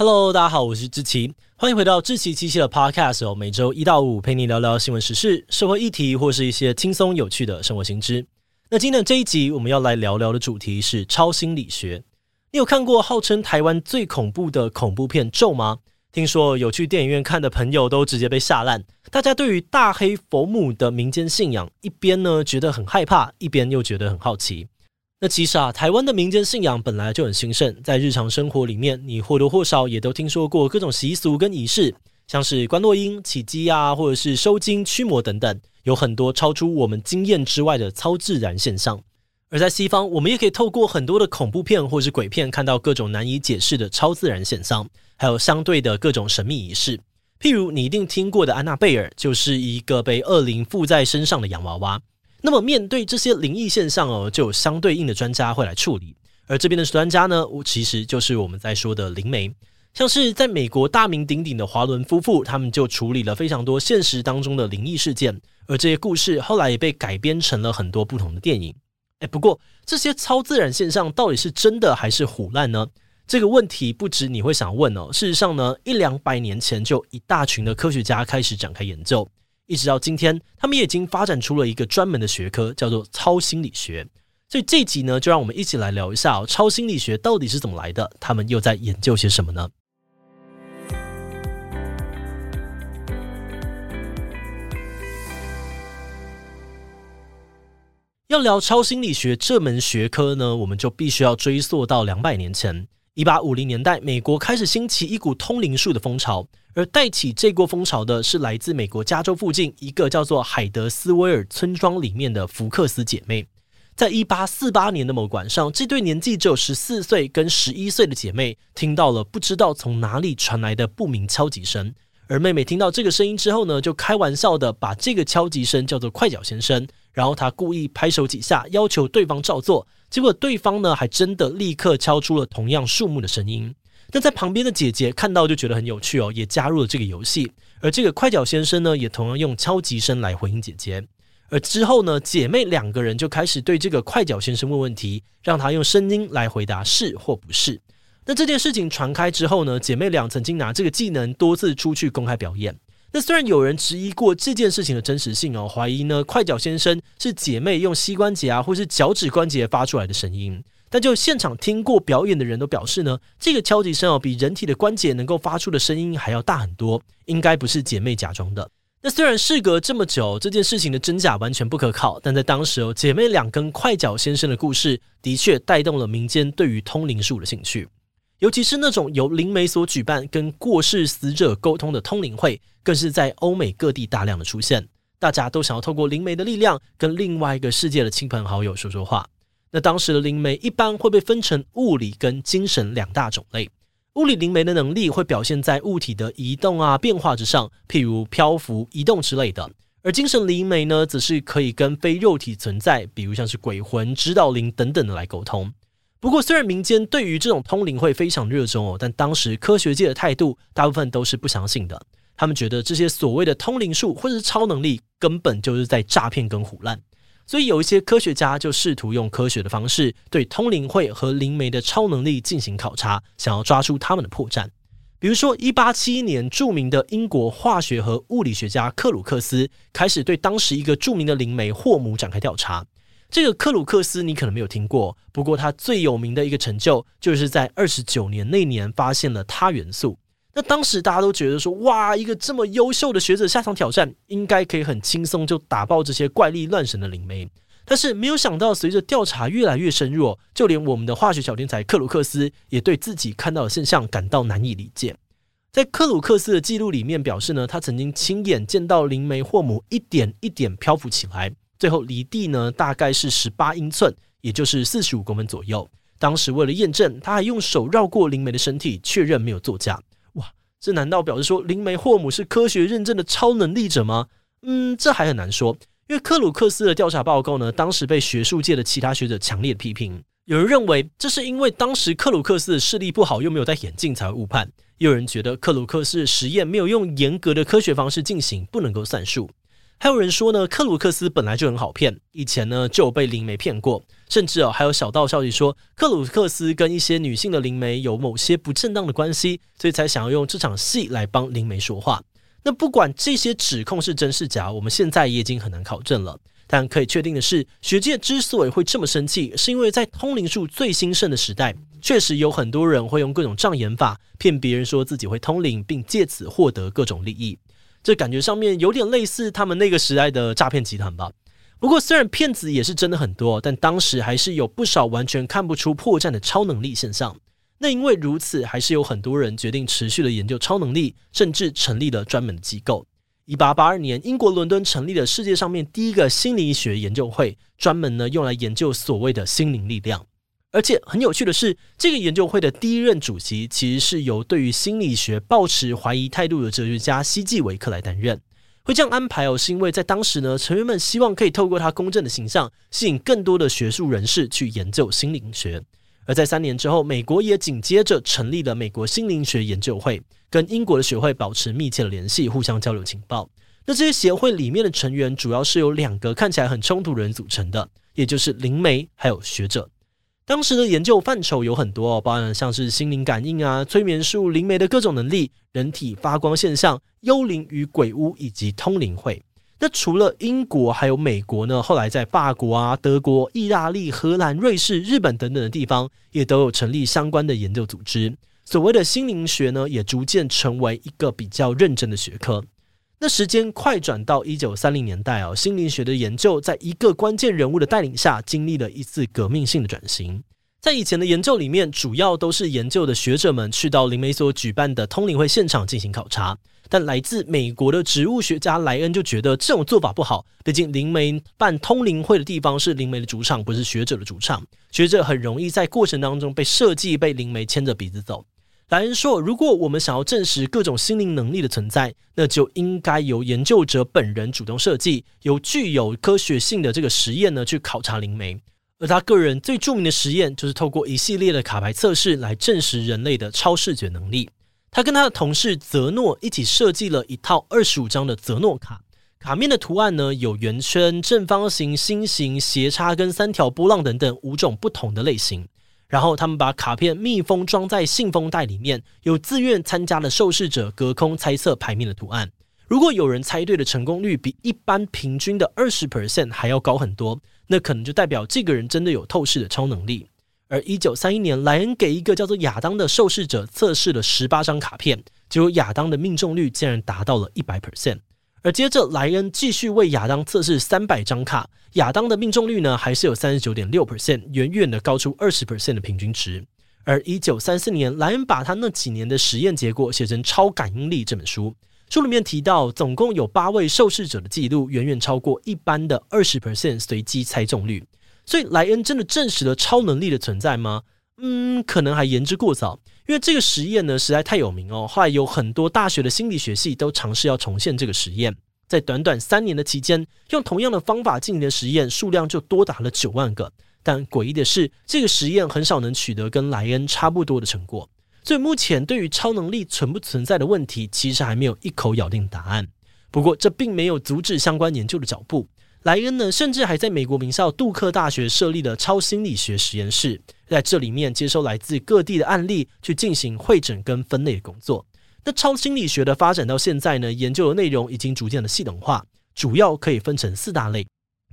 Hello，大家好，我是志奇，欢迎回到志奇七七的 Podcast 哦。每周一到五陪你聊聊新闻时事、社会议题，或是一些轻松有趣的生活新知。那今天的这一集，我们要来聊聊的主题是超心理学。你有看过号称台湾最恐怖的恐怖片《咒》吗？听说有去电影院看的朋友都直接被吓烂。大家对于大黑佛母的民间信仰，一边呢觉得很害怕，一边又觉得很好奇。那其实啊，台湾的民间信仰本来就很兴盛，在日常生活里面，你或多或少也都听说过各种习俗跟仪式，像是观落阴、起乩啊，或者是收金驱魔等等，有很多超出我们经验之外的超自然现象。而在西方，我们也可以透过很多的恐怖片或是鬼片，看到各种难以解释的超自然现象，还有相对的各种神秘仪式。譬如你一定听过的安娜贝尔，就是一个被恶灵附在身上的洋娃娃。那么面对这些灵异现象哦，就有相对应的专家会来处理。而这边的专家呢，其实就是我们在说的灵媒。像是在美国大名鼎鼎的华伦夫妇，他们就处理了非常多现实当中的灵异事件，而这些故事后来也被改编成了很多不同的电影。哎，不过这些超自然现象到底是真的还是唬烂呢？这个问题不止你会想问哦。事实上呢，一两百年前就一大群的科学家开始展开研究。一直到今天，他们也已经发展出了一个专门的学科，叫做超心理学。所以这集呢，就让我们一起来聊一下哦，超心理学到底是怎么来的？他们又在研究些什么呢？要聊超心理学这门学科呢，我们就必须要追溯到两百年前。一八五零年代，美国开始兴起一股通灵术的风潮，而带起这波风潮的是来自美国加州附近一个叫做海德斯威尔村庄里面的福克斯姐妹。在一八四八年的某晚上，这对年纪只有十四岁跟十一岁的姐妹听到了不知道从哪里传来的不明敲击声，而妹妹听到这个声音之后呢，就开玩笑的把这个敲击声叫做“快脚先生”。然后他故意拍手几下，要求对方照做。结果对方呢，还真的立刻敲出了同样数目的声音。那在旁边的姐姐看到就觉得很有趣哦，也加入了这个游戏。而这个快脚先生呢，也同样用敲击声来回应姐姐。而之后呢，姐妹两个人就开始对这个快脚先生问问题，让他用声音来回答是或不是。那这件事情传开之后呢，姐妹俩曾经拿这个技能多次出去公开表演。那虽然有人质疑过这件事情的真实性哦，怀疑呢快脚先生是姐妹用膝关节啊或是脚趾关节发出来的声音，但就现场听过表演的人都表示呢，这个敲击声哦比人体的关节能够发出的声音还要大很多，应该不是姐妹假装的。那虽然事隔这么久，这件事情的真假完全不可靠，但在当时哦，姐妹俩跟快脚先生的故事的确带动了民间对于通灵术的兴趣。尤其是那种由灵媒所举办跟过世死者沟通的通灵会，更是在欧美各地大量的出现。大家都想要透过灵媒的力量，跟另外一个世界的亲朋好友说说话。那当时的灵媒一般会被分成物理跟精神两大种类。物理灵媒的能力会表现在物体的移动啊、变化之上，譬如漂浮、移动之类的；而精神灵媒呢，则是可以跟非肉体存在，比如像是鬼魂、指导灵等等的来沟通。不过，虽然民间对于这种通灵会非常热衷哦，但当时科学界的态度大部分都是不相信的。他们觉得这些所谓的通灵术或者是超能力根本就是在诈骗跟胡乱。所以有一些科学家就试图用科学的方式对通灵会和灵媒的超能力进行考察，想要抓出他们的破绽。比如说，一八七一年，著名的英国化学和物理学家克鲁克斯开始对当时一个著名的灵媒霍姆展开调查。这个克鲁克斯你可能没有听过，不过他最有名的一个成就就是在二十九年那年发现了钛元素。那当时大家都觉得说，哇，一个这么优秀的学者下场挑战，应该可以很轻松就打爆这些怪力乱神的灵媒。但是没有想到，随着调查越来越深入，就连我们的化学小天才克鲁克斯也对自己看到的现象感到难以理解。在克鲁克斯的记录里面表示呢，他曾经亲眼见到灵媒霍姆一点一点漂浮起来。最后离地呢，大概是十八英寸，也就是四十五公分左右。当时为了验证，他还用手绕过灵媒的身体，确认没有作假。哇，这难道表示说灵媒霍姆是科学认证的超能力者吗？嗯，这还很难说，因为克鲁克斯的调查报告呢，当时被学术界的其他学者强烈批评。有人认为这是因为当时克鲁克斯的视力不好，又没有戴眼镜才会误判；也有人觉得克鲁克斯的实验没有用严格的科学方式进行，不能够算数。还有人说呢，克鲁克斯本来就很好骗，以前呢就有被灵媒骗过，甚至哦还有小道消息说克鲁克斯跟一些女性的灵媒有某些不正当的关系，所以才想要用这场戏来帮灵媒说话。那不管这些指控是真是假，我们现在也已经很难考证了。但可以确定的是，学界之所以会这么生气，是因为在通灵术最兴盛的时代，确实有很多人会用各种障眼法骗别人说自己会通灵，并借此获得各种利益。这感觉上面有点类似他们那个时代的诈骗集团吧。不过，虽然骗子也是真的很多，但当时还是有不少完全看不出破绽的超能力现象。那因为如此，还是有很多人决定持续的研究超能力，甚至成立了专门的机构。一八八二年，英国伦敦成立了世界上面第一个心理学研究会，专门呢用来研究所谓的心灵力量。而且很有趣的是，这个研究会的第一任主席其实是由对于心理学抱持怀疑态度的哲学家希济维克来担任。会这样安排哦，是因为在当时呢，成员们希望可以透过他公正的形象，吸引更多的学术人士去研究心灵学。而在三年之后，美国也紧接着成立了美国心灵学研究会，跟英国的学会保持密切的联系，互相交流情报。那这些协会里面的成员主要是由两个看起来很冲突的人组成的，也就是灵媒还有学者。当时的研究范畴有很多，包含像是心灵感应啊、催眠术、灵媒的各种能力、人体发光现象、幽灵与鬼屋以及通灵会。那除了英国还有美国呢，后来在法国啊、德国、意大利、荷兰、瑞士、日本等等的地方，也都有成立相关的研究组织。所谓的心灵学呢，也逐渐成为一个比较认真的学科。那时间快转到一九三零年代哦，心灵学的研究在一个关键人物的带领下，经历了一次革命性的转型。在以前的研究里面，主要都是研究的学者们去到灵媒所举办的通灵会现场进行考察。但来自美国的植物学家莱恩就觉得这种做法不好，毕竟灵媒办通灵会的地方是灵媒的主场，不是学者的主场，学者很容易在过程当中被设计被灵媒牵着鼻子走。莱恩说：“如果我们想要证实各种心灵能力的存在，那就应该由研究者本人主动设计，由具有科学性的这个实验呢去考察灵媒。而他个人最著名的实验，就是透过一系列的卡牌测试来证实人类的超视觉能力。他跟他的同事泽诺一起设计了一套二十五张的泽诺卡，卡面的图案呢有圆圈、正方形、心形、斜叉跟三条波浪等等五种不同的类型。”然后他们把卡片密封装在信封袋里面，有自愿参加的受试者隔空猜测牌面的图案。如果有人猜对的成功率比一般平均的二十 percent 还要高很多，那可能就代表这个人真的有透视的超能力。而一九三一年，莱恩给一个叫做亚当的受试者测试了十八张卡片，结果亚当的命中率竟然达到了一百 percent。而接着，莱恩继续为亚当测试三百张卡，亚当的命中率呢还是有三十九点六 percent，远远的高出二十 percent 的平均值。而一九三四年，莱恩把他那几年的实验结果写成《超感应力》这本书，书里面提到，总共有八位受试者的记录远远超过一般的二十 percent 随机猜中率。所以，莱恩真的证实了超能力的存在吗？嗯，可能还言之过早，因为这个实验呢实在太有名哦。后来有很多大学的心理学系都尝试要重现这个实验，在短短三年的期间，用同样的方法进行的实验数量就多达了九万个。但诡异的是，这个实验很少能取得跟莱恩差不多的成果。所以目前对于超能力存不存在的问题，其实还没有一口咬定答案。不过这并没有阻止相关研究的脚步。莱恩呢，甚至还在美国名校杜克大学设立了超心理学实验室，在这里面接收来自各地的案例，去进行会诊跟分类的工作。那超心理学的发展到现在呢，研究的内容已经逐渐的系统化，主要可以分成四大类。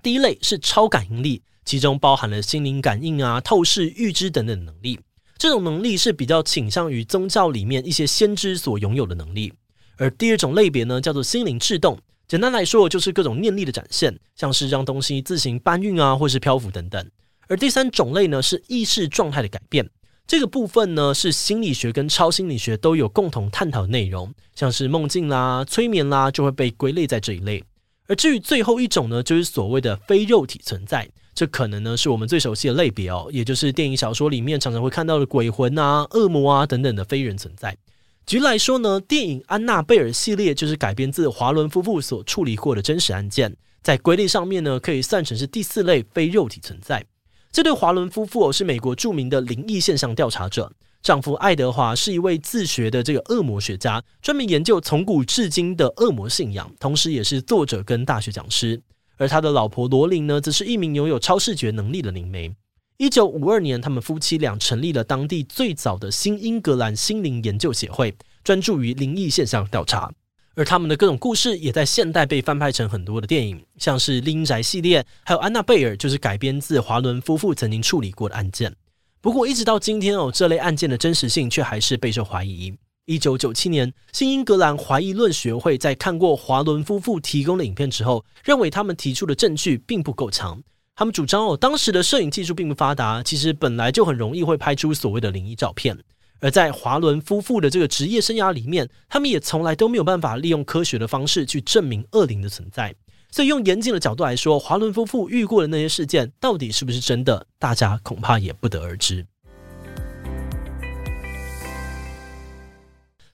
第一类是超感应力，其中包含了心灵感应啊、透视、预知等等能力。这种能力是比较倾向于宗教里面一些先知所拥有的能力。而第二种类别呢，叫做心灵制动。简单来说，就是各种念力的展现，像是让东西自行搬运啊，或是漂浮等等。而第三种类呢，是意识状态的改变。这个部分呢，是心理学跟超心理学都有共同探讨的内容，像是梦境啦、催眠啦，就会被归类在这一类。而至于最后一种呢，就是所谓的非肉体存在，这可能呢是我们最熟悉的类别哦，也就是电影小说里面常常会看到的鬼魂啊、恶魔啊等等的非人存在。举例来说呢，电影《安娜贝尔》系列就是改编自华伦夫妇所处理过的真实案件，在归类上面呢，可以算成是第四类非肉体存在。这对华伦夫妇，是美国著名的灵异现象调查者，丈夫爱德华是一位自学的这个恶魔学家，专门研究从古至今的恶魔信仰，同时也是作者跟大学讲师。而他的老婆罗琳呢，则是一名拥有超视觉能力的灵媒。一九五二年，他们夫妻俩成立了当地最早的新英格兰心灵研究协会，专注于灵异现象调查。而他们的各种故事也在现代被翻拍成很多的电影，像是《拎宅》系列，还有《安娜贝尔》，就是改编自华伦夫妇曾经处理过的案件。不过，一直到今天哦，这类案件的真实性却还是备受怀疑。一九九七年，新英格兰怀疑论学会在看过华伦夫妇提供的影片之后，认为他们提出的证据并不够强。他们主张哦，当时的摄影技术并不发达，其实本来就很容易会拍出所谓的灵异照片。而在华伦夫妇的这个职业生涯里面，他们也从来都没有办法利用科学的方式去证明恶灵的存在。所以，用严谨的角度来说，华伦夫妇遇过的那些事件到底是不是真的，大家恐怕也不得而知。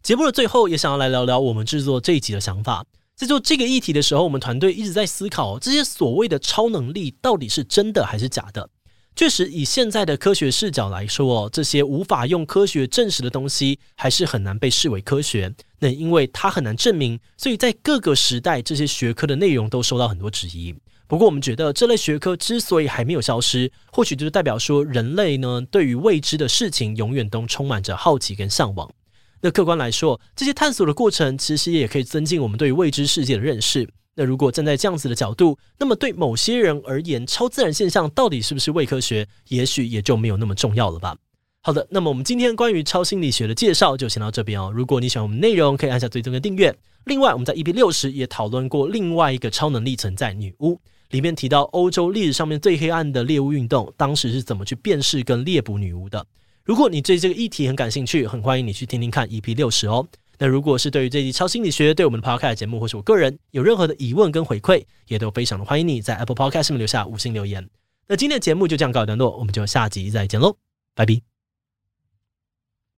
节目的最后，也想要来聊聊我们制作这一集的想法。在做这个议题的时候，我们团队一直在思考，这些所谓的超能力到底是真的还是假的。确实，以现在的科学视角来说，哦，这些无法用科学证实的东西，还是很难被视为科学。那因为它很难证明，所以在各个时代，这些学科的内容都受到很多质疑。不过，我们觉得这类学科之所以还没有消失，或许就是代表说，人类呢，对于未知的事情，永远都充满着好奇跟向往。那客观来说，这些探索的过程其实也可以增进我们对未知世界的认识。那如果站在这样子的角度，那么对某些人而言，超自然现象到底是不是伪科学，也许也就没有那么重要了吧。好的，那么我们今天关于超心理学的介绍就先到这边哦。如果你喜欢我们内容，可以按下追踪的订阅。另外，我们在 EP 六十也讨论过另外一个超能力存在——女巫，里面提到欧洲历史上面最黑暗的猎巫运动，当时是怎么去辨识跟猎捕女巫的。如果你对这个议题很感兴趣，很欢迎你去听听看 EP 六十哦。那如果是对于这集超心理学，对我们的 Podcast 节目或是我个人有任何的疑问跟回馈，也都非常的欢迎你在 Apple Podcast 上面留下五星留言。那今天的节目就这样告一段落，我们就下集再见喽，拜拜。